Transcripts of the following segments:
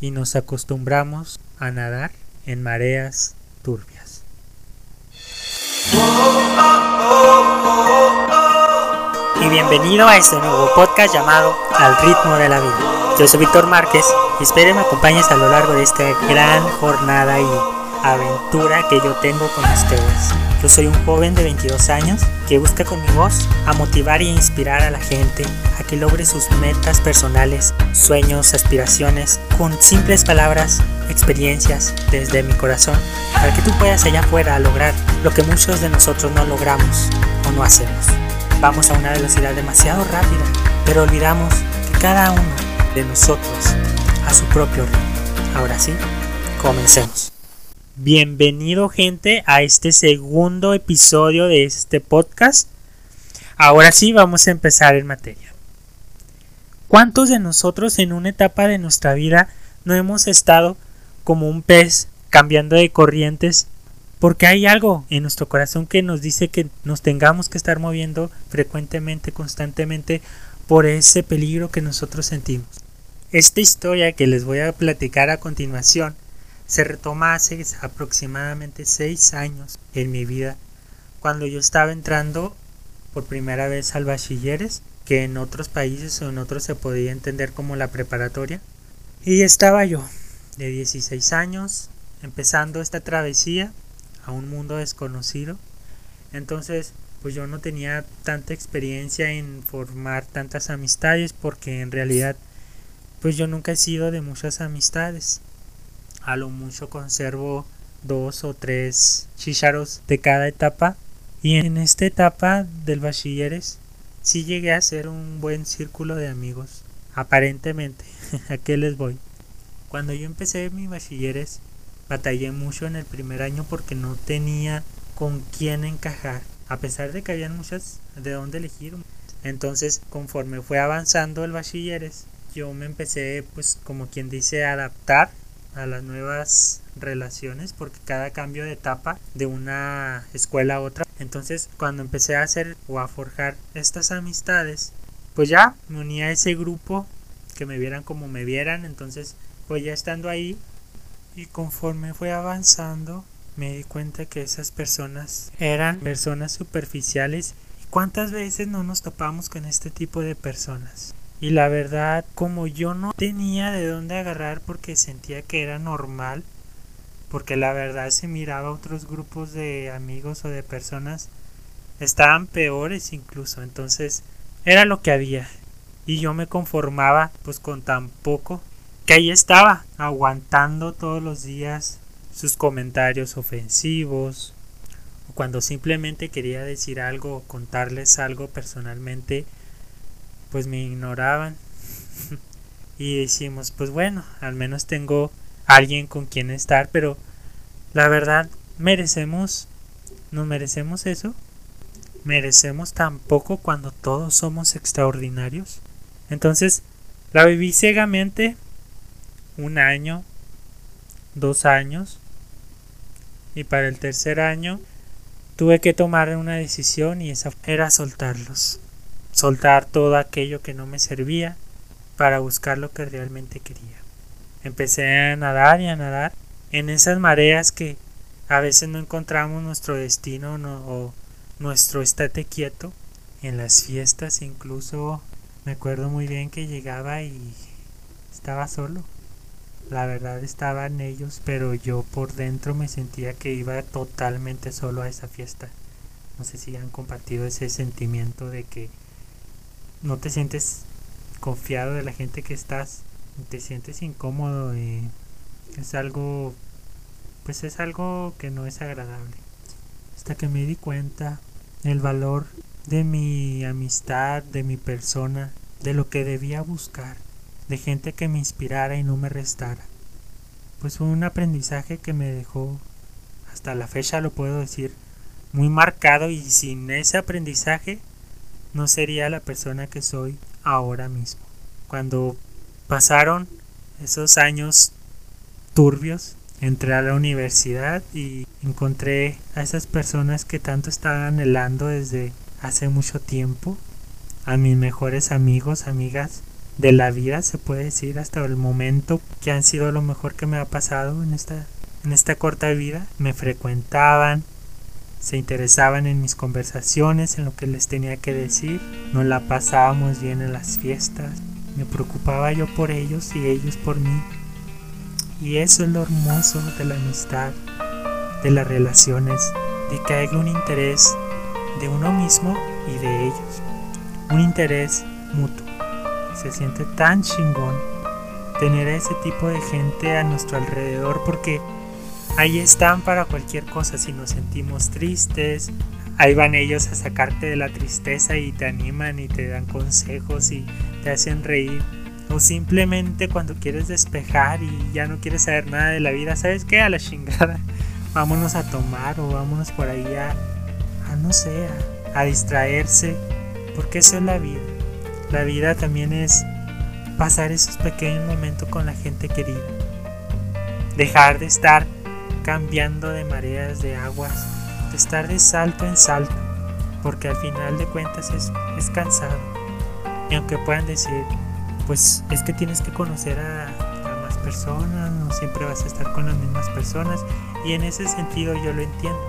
y nos acostumbramos a nadar en mareas turbias. Y bienvenido a este nuevo podcast llamado Al ritmo de la vida. Yo soy Víctor Márquez y espero me acompañes a lo largo de esta gran jornada y aventura que yo tengo con ustedes. Yo soy un joven de 22 años que busca con mi voz a motivar e inspirar a la gente a que logre sus metas personales, sueños, aspiraciones, con simples palabras, experiencias desde mi corazón, para que tú puedas allá afuera lograr lo que muchos de nosotros no logramos o no hacemos. Vamos a una velocidad demasiado rápida, pero olvidamos que cada uno de nosotros a su propio ritmo. Ahora sí, comencemos. Bienvenido gente a este segundo episodio de este podcast. Ahora sí vamos a empezar en materia. ¿Cuántos de nosotros en una etapa de nuestra vida no hemos estado como un pez cambiando de corrientes? Porque hay algo en nuestro corazón que nos dice que nos tengamos que estar moviendo frecuentemente, constantemente por ese peligro que nosotros sentimos. Esta historia que les voy a platicar a continuación se retoma hace aproximadamente seis años en mi vida, cuando yo estaba entrando por primera vez al bachilleres, que en otros países o en otros se podía entender como la preparatoria. Y estaba yo, de 16 años, empezando esta travesía a un mundo desconocido. Entonces, pues yo no tenía tanta experiencia en formar tantas amistades porque en realidad pues yo nunca he sido de muchas amistades a lo mucho conservo dos o tres chicharos de cada etapa. Y en esta etapa del bachilleres sí llegué a ser un buen círculo de amigos aparentemente. A qué les voy cuando yo empecé mi bachilleres batallé mucho en el primer año porque no tenía con quién encajar a pesar de que había muchas de dónde elegir. Entonces conforme fue avanzando el bachilleres yo me empecé pues como quien dice a adaptar a las nuevas relaciones porque cada cambio de etapa de una escuela a otra. Entonces cuando empecé a hacer o a forjar estas amistades pues ya me uní a ese grupo que me vieran como me vieran. Entonces pues ya estando ahí y conforme fue avanzando me di cuenta que esas personas eran personas superficiales. Y cuántas veces no nos topamos con este tipo de personas y la verdad, como yo no tenía de dónde agarrar porque sentía que era normal, porque la verdad se miraba otros grupos de amigos o de personas estaban peores incluso, entonces era lo que había. Y yo me conformaba pues con tan poco que ahí estaba aguantando todos los días sus comentarios ofensivos o cuando simplemente quería decir algo o contarles algo personalmente pues me ignoraban. y decimos, pues bueno, al menos tengo alguien con quien estar, pero la verdad, merecemos, ¿nos merecemos eso? ¿Merecemos tan poco cuando todos somos extraordinarios? Entonces, la viví ciegamente un año, dos años, y para el tercer año tuve que tomar una decisión y esa era soltarlos soltar todo aquello que no me servía para buscar lo que realmente quería. Empecé a nadar y a nadar en esas mareas que a veces no encontramos nuestro destino o nuestro estate quieto. En las fiestas incluso me acuerdo muy bien que llegaba y estaba solo. La verdad estaban ellos, pero yo por dentro me sentía que iba totalmente solo a esa fiesta. No sé si han compartido ese sentimiento de que no te sientes confiado de la gente que estás, te sientes incómodo y es algo, pues es algo que no es agradable. Hasta que me di cuenta el valor de mi amistad, de mi persona, de lo que debía buscar, de gente que me inspirara y no me restara. Pues fue un aprendizaje que me dejó, hasta la fecha lo puedo decir, muy marcado y sin ese aprendizaje no sería la persona que soy ahora mismo. Cuando pasaron esos años turbios, entré a la universidad y encontré a esas personas que tanto estaba anhelando desde hace mucho tiempo, a mis mejores amigos, amigas, de la vida, se puede decir, hasta el momento que han sido lo mejor que me ha pasado en esta, en esta corta vida. Me frecuentaban, se interesaban en mis conversaciones, en lo que les tenía que decir, nos la pasábamos bien en las fiestas, me preocupaba yo por ellos y ellos por mí. Y eso es lo hermoso de la amistad, de las relaciones, de que haya un interés de uno mismo y de ellos. Un interés mutuo. Se siente tan chingón tener ese tipo de gente a nuestro alrededor porque ahí están para cualquier cosa. Si nos sentimos tristes, ahí van ellos a sacarte de la tristeza y te animan y te dan consejos y te hacen reír. O simplemente cuando quieres despejar y ya no quieres saber nada de la vida, ¿sabes qué? A la chingada. Vámonos a tomar o vámonos por ahí a, a no sé, a, a distraerse. Porque eso es la vida. La vida también es pasar esos pequeños momentos con la gente querida. Dejar de estar cambiando de mareas, de aguas, de estar de salto en salto, porque al final de cuentas es, es cansado. Y aunque puedan decir, pues es que tienes que conocer a, a más personas, no siempre vas a estar con las mismas personas, y en ese sentido yo lo entiendo.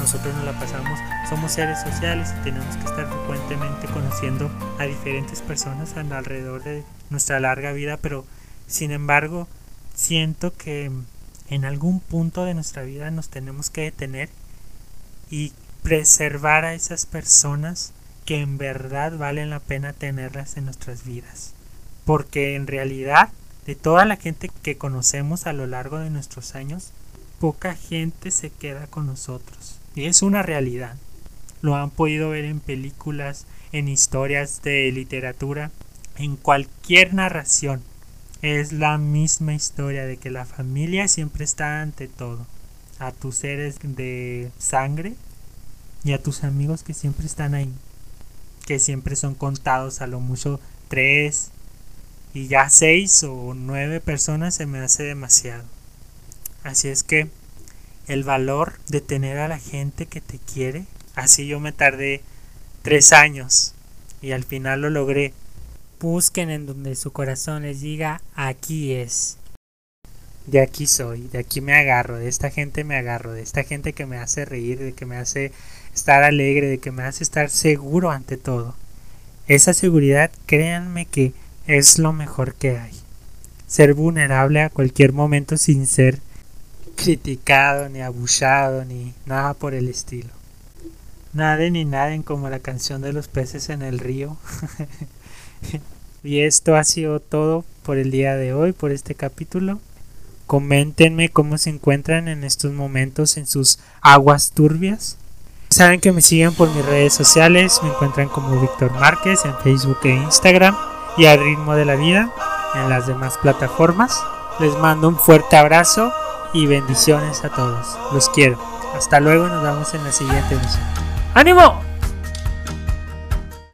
Nosotros nos la pasamos, somos seres sociales y tenemos que estar frecuentemente conociendo a diferentes personas alrededor de nuestra larga vida, pero sin embargo siento que en algún punto de nuestra vida nos tenemos que detener y preservar a esas personas que en verdad valen la pena tenerlas en nuestras vidas. Porque en realidad, de toda la gente que conocemos a lo largo de nuestros años, poca gente se queda con nosotros. Y es una realidad. Lo han podido ver en películas, en historias de literatura, en cualquier narración. Es la misma historia de que la familia siempre está ante todo. A tus seres de sangre y a tus amigos que siempre están ahí. Que siempre son contados a lo mucho tres y ya seis o nueve personas se me hace demasiado. Así es que el valor de tener a la gente que te quiere. Así yo me tardé tres años y al final lo logré. Busquen en donde su corazón les diga aquí es. De aquí soy, de aquí me agarro, de esta gente me agarro, de esta gente que me hace reír, de que me hace estar alegre, de que me hace estar seguro ante todo. Esa seguridad, créanme que es lo mejor que hay. Ser vulnerable a cualquier momento sin ser criticado, ni abusado, ni nada por el estilo. Nada ni naden como la canción de los peces en el río. y esto ha sido todo por el día de hoy, por este capítulo. Coméntenme cómo se encuentran en estos momentos en sus aguas turbias. Saben que me siguen por mis redes sociales, me encuentran como Víctor Márquez en Facebook e Instagram y al ritmo de la vida en las demás plataformas. Les mando un fuerte abrazo y bendiciones a todos. Los quiero. Hasta luego nos vemos en la siguiente emisión. ¡Ánimo!